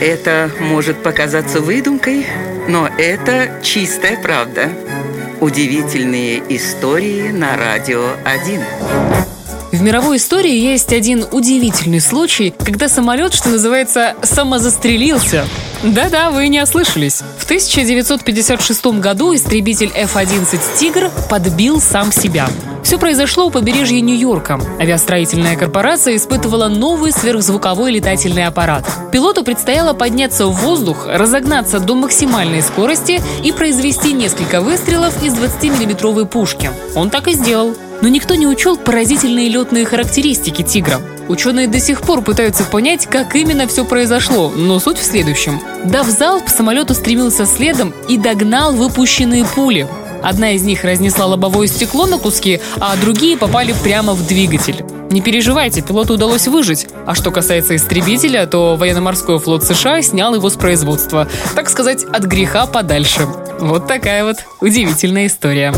Это может показаться выдумкой, но это чистая правда. Удивительные истории на радио 1. В мировой истории есть один удивительный случай, когда самолет, что называется, самозастрелился. Да-да, вы не ослышались. В 1956 году истребитель F-11 «Тигр» подбил сам себя. Все произошло у побережья Нью-Йорка. Авиастроительная корпорация испытывала новый сверхзвуковой летательный аппарат. Пилоту предстояло подняться в воздух, разогнаться до максимальной скорости и произвести несколько выстрелов из 20-миллиметровой пушки. Он так и сделал. Но никто не учел поразительные летные характеристики «Тигра». Ученые до сих пор пытаются понять, как именно все произошло, но суть в следующем. Дав залп, самолет устремился следом и догнал выпущенные пули. Одна из них разнесла лобовое стекло на куски, а другие попали прямо в двигатель. Не переживайте, пилоту удалось выжить. А что касается истребителя, то военно-морской флот США снял его с производства. Так сказать, от греха подальше. Вот такая вот удивительная история.